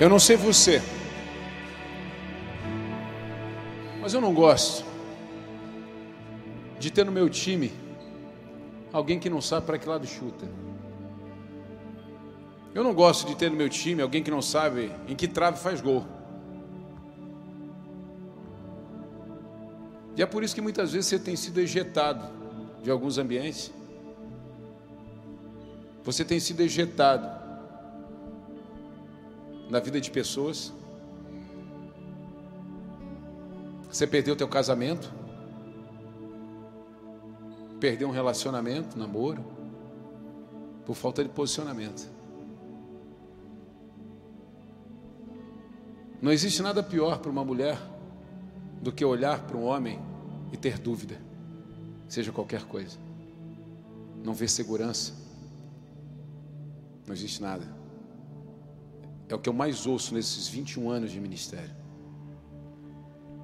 eu não sei você, mas eu não gosto de ter no meu time alguém que não sabe para que lado chuta. Eu não gosto de ter no meu time alguém que não sabe em que trave faz gol. E é por isso que muitas vezes você tem sido ejetado de alguns ambientes. Você tem sido ejetado na vida de pessoas. Você perdeu teu casamento. Perdeu um relacionamento, namoro, por falta de posicionamento. Não existe nada pior para uma mulher do que olhar para um homem e ter dúvida, seja qualquer coisa. Não ver segurança. Não existe nada. É o que eu mais ouço nesses 21 anos de ministério.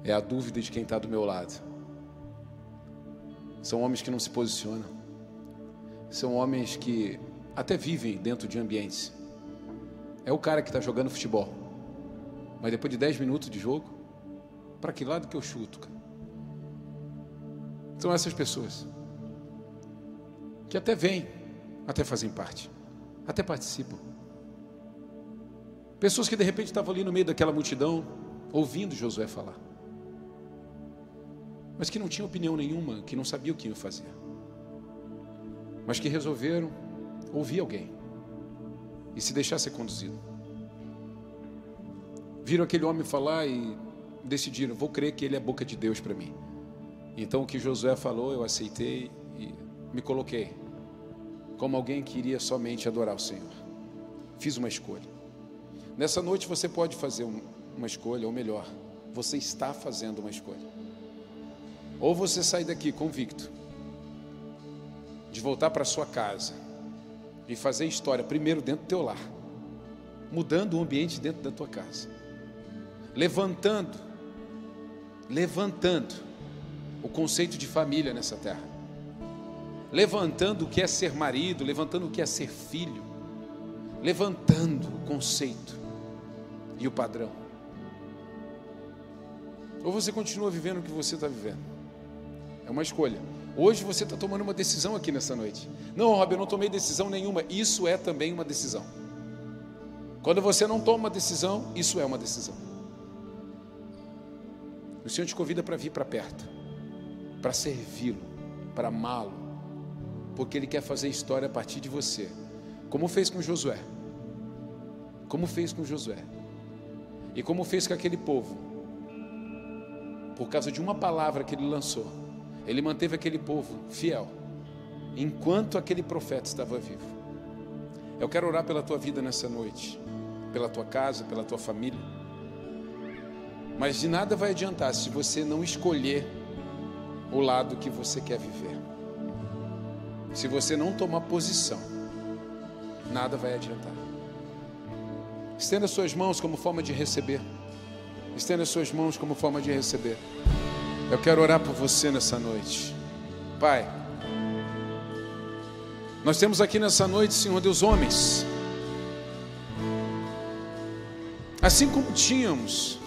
É a dúvida de quem está do meu lado. São homens que não se posicionam. São homens que até vivem dentro de ambientes. É o cara que está jogando futebol. Mas depois de 10 minutos de jogo, para que lado que eu chuto, cara? São essas pessoas que até vêm, até fazem parte, até participam. Pessoas que de repente estavam ali no meio daquela multidão, ouvindo Josué falar, mas que não tinham opinião nenhuma, que não sabiam o que iam fazer, mas que resolveram ouvir alguém e se deixar ser conduzido. Viram aquele homem falar e decidiram: vou crer que ele é boca de Deus para mim. Então o que Josué falou, eu aceitei e me coloquei como alguém que iria somente adorar o Senhor. Fiz uma escolha. Nessa noite você pode fazer uma escolha, ou melhor, você está fazendo uma escolha. Ou você sai daqui convicto de voltar para sua casa e fazer história primeiro dentro do teu lar, mudando o ambiente dentro da tua casa, levantando, levantando o conceito de família nessa terra. Levantando o que é ser marido, levantando o que é ser filho, levantando o conceito e o padrão. Ou você continua vivendo o que você está vivendo. É uma escolha. Hoje você está tomando uma decisão aqui nessa noite. Não, Rob, eu não tomei decisão nenhuma. Isso é também uma decisão. Quando você não toma uma decisão, isso é uma decisão. O Senhor te convida para vir para perto para servi-lo, para amá-lo, porque Ele quer fazer história a partir de você, como fez com Josué, como fez com Josué, e como fez com aquele povo, por causa de uma palavra que ele lançou, ele manteve aquele povo fiel, enquanto aquele profeta estava vivo. Eu quero orar pela tua vida nessa noite, pela tua casa, pela tua família. Mas de nada vai adiantar se você não escolher o lado que você quer viver. Se você não tomar posição, nada vai adiantar. Estenda suas mãos como forma de receber. Estenda suas mãos como forma de receber. Eu quero orar por você nessa noite. Pai, nós temos aqui nessa noite, Senhor Deus, homens. Assim como tínhamos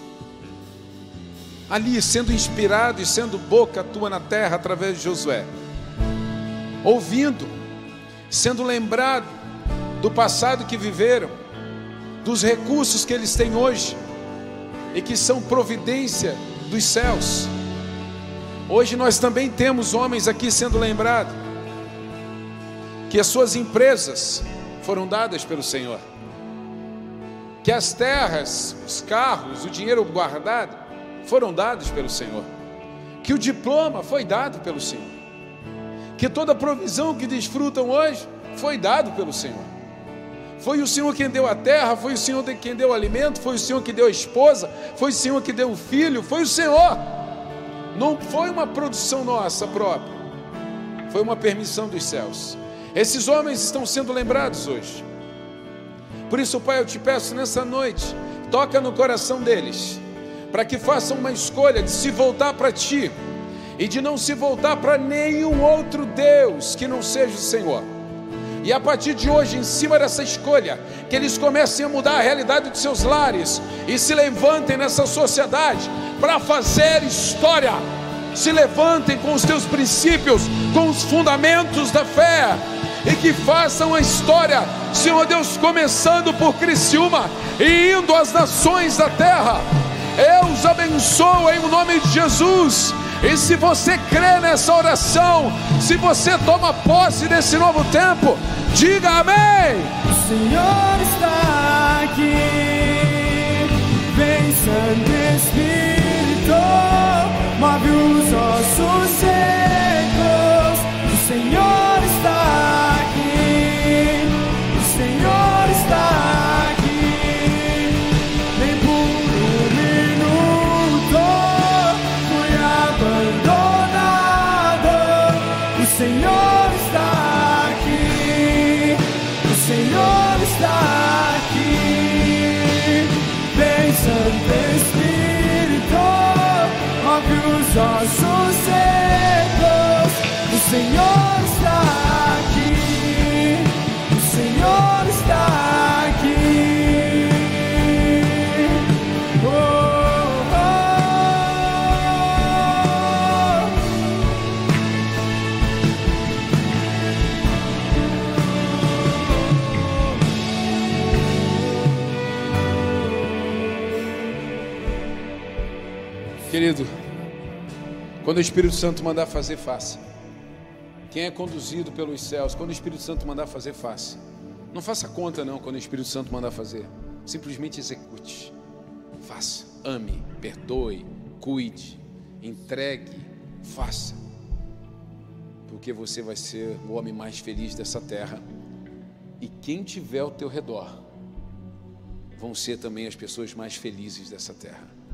ali sendo inspirado e sendo boca tua na terra através de Josué, ouvindo, sendo lembrado do passado que viveram, dos recursos que eles têm hoje e que são providência dos céus. Hoje nós também temos homens aqui sendo lembrados que as suas empresas foram dadas pelo Senhor, que as terras, os carros, o dinheiro guardado foram dados pelo Senhor, que o diploma foi dado pelo Senhor, que toda provisão que desfrutam hoje foi dado pelo Senhor. Foi o Senhor quem deu a terra, foi o Senhor quem deu o alimento, foi o Senhor que deu a esposa, foi o Senhor que deu o filho, foi o Senhor. Não foi uma produção nossa própria, foi uma permissão dos céus. Esses homens estão sendo lembrados hoje. Por isso, Pai, eu te peço nessa noite, toca no coração deles para que façam uma escolha de se voltar para Ti e de não se voltar para nenhum outro Deus que não seja o Senhor. E a partir de hoje, em cima dessa escolha, que eles comecem a mudar a realidade de seus lares e se levantem nessa sociedade para fazer história. Se levantem com os teus princípios, com os fundamentos da fé e que façam a história, Senhor Deus, começando por Criciúma e indo às nações da terra. Eu os abençoo em nome de Jesus. E se você crê nessa oração, se você toma posse desse novo tempo, diga amém. O Senhor está aqui, vem Santo Espírito, move os ossos secos. O Senhor Querido, quando o Espírito Santo mandar fazer, faça. Quem é conduzido pelos céus, quando o Espírito Santo mandar fazer, faça. Não faça conta, não, quando o Espírito Santo mandar fazer. Simplesmente execute. Faça. Ame, perdoe, cuide, entregue, faça. Porque você vai ser o homem mais feliz dessa terra. E quem tiver ao teu redor vão ser também as pessoas mais felizes dessa terra.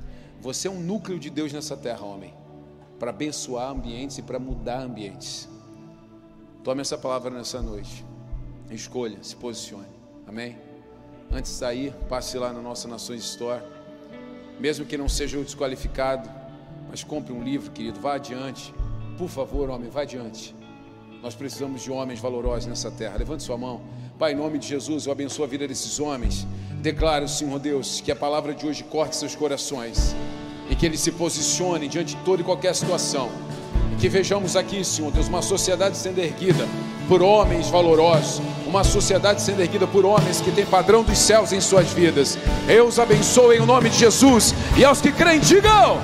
Você é um núcleo de Deus nessa terra, homem, para abençoar ambientes e para mudar ambientes. Tome essa palavra nessa noite. Escolha, se posicione. Amém? Antes de sair, passe lá na nossa Nações Store. Mesmo que não seja o desqualificado, mas compre um livro, querido. Vá adiante. Por favor, homem, vá adiante. Nós precisamos de homens valorosos nessa terra. Levante sua mão. Pai, em nome de Jesus, eu abençoo a vida desses homens. Declaro, Senhor Deus, que a palavra de hoje corte seus corações e que eles se posicionem diante de toda e qualquer situação. E que vejamos aqui, Senhor Deus, uma sociedade sendo erguida por homens valorosos, uma sociedade sendo erguida por homens que têm padrão dos céus em suas vidas. Eu os abençoo em nome de Jesus e aos que creem, digam.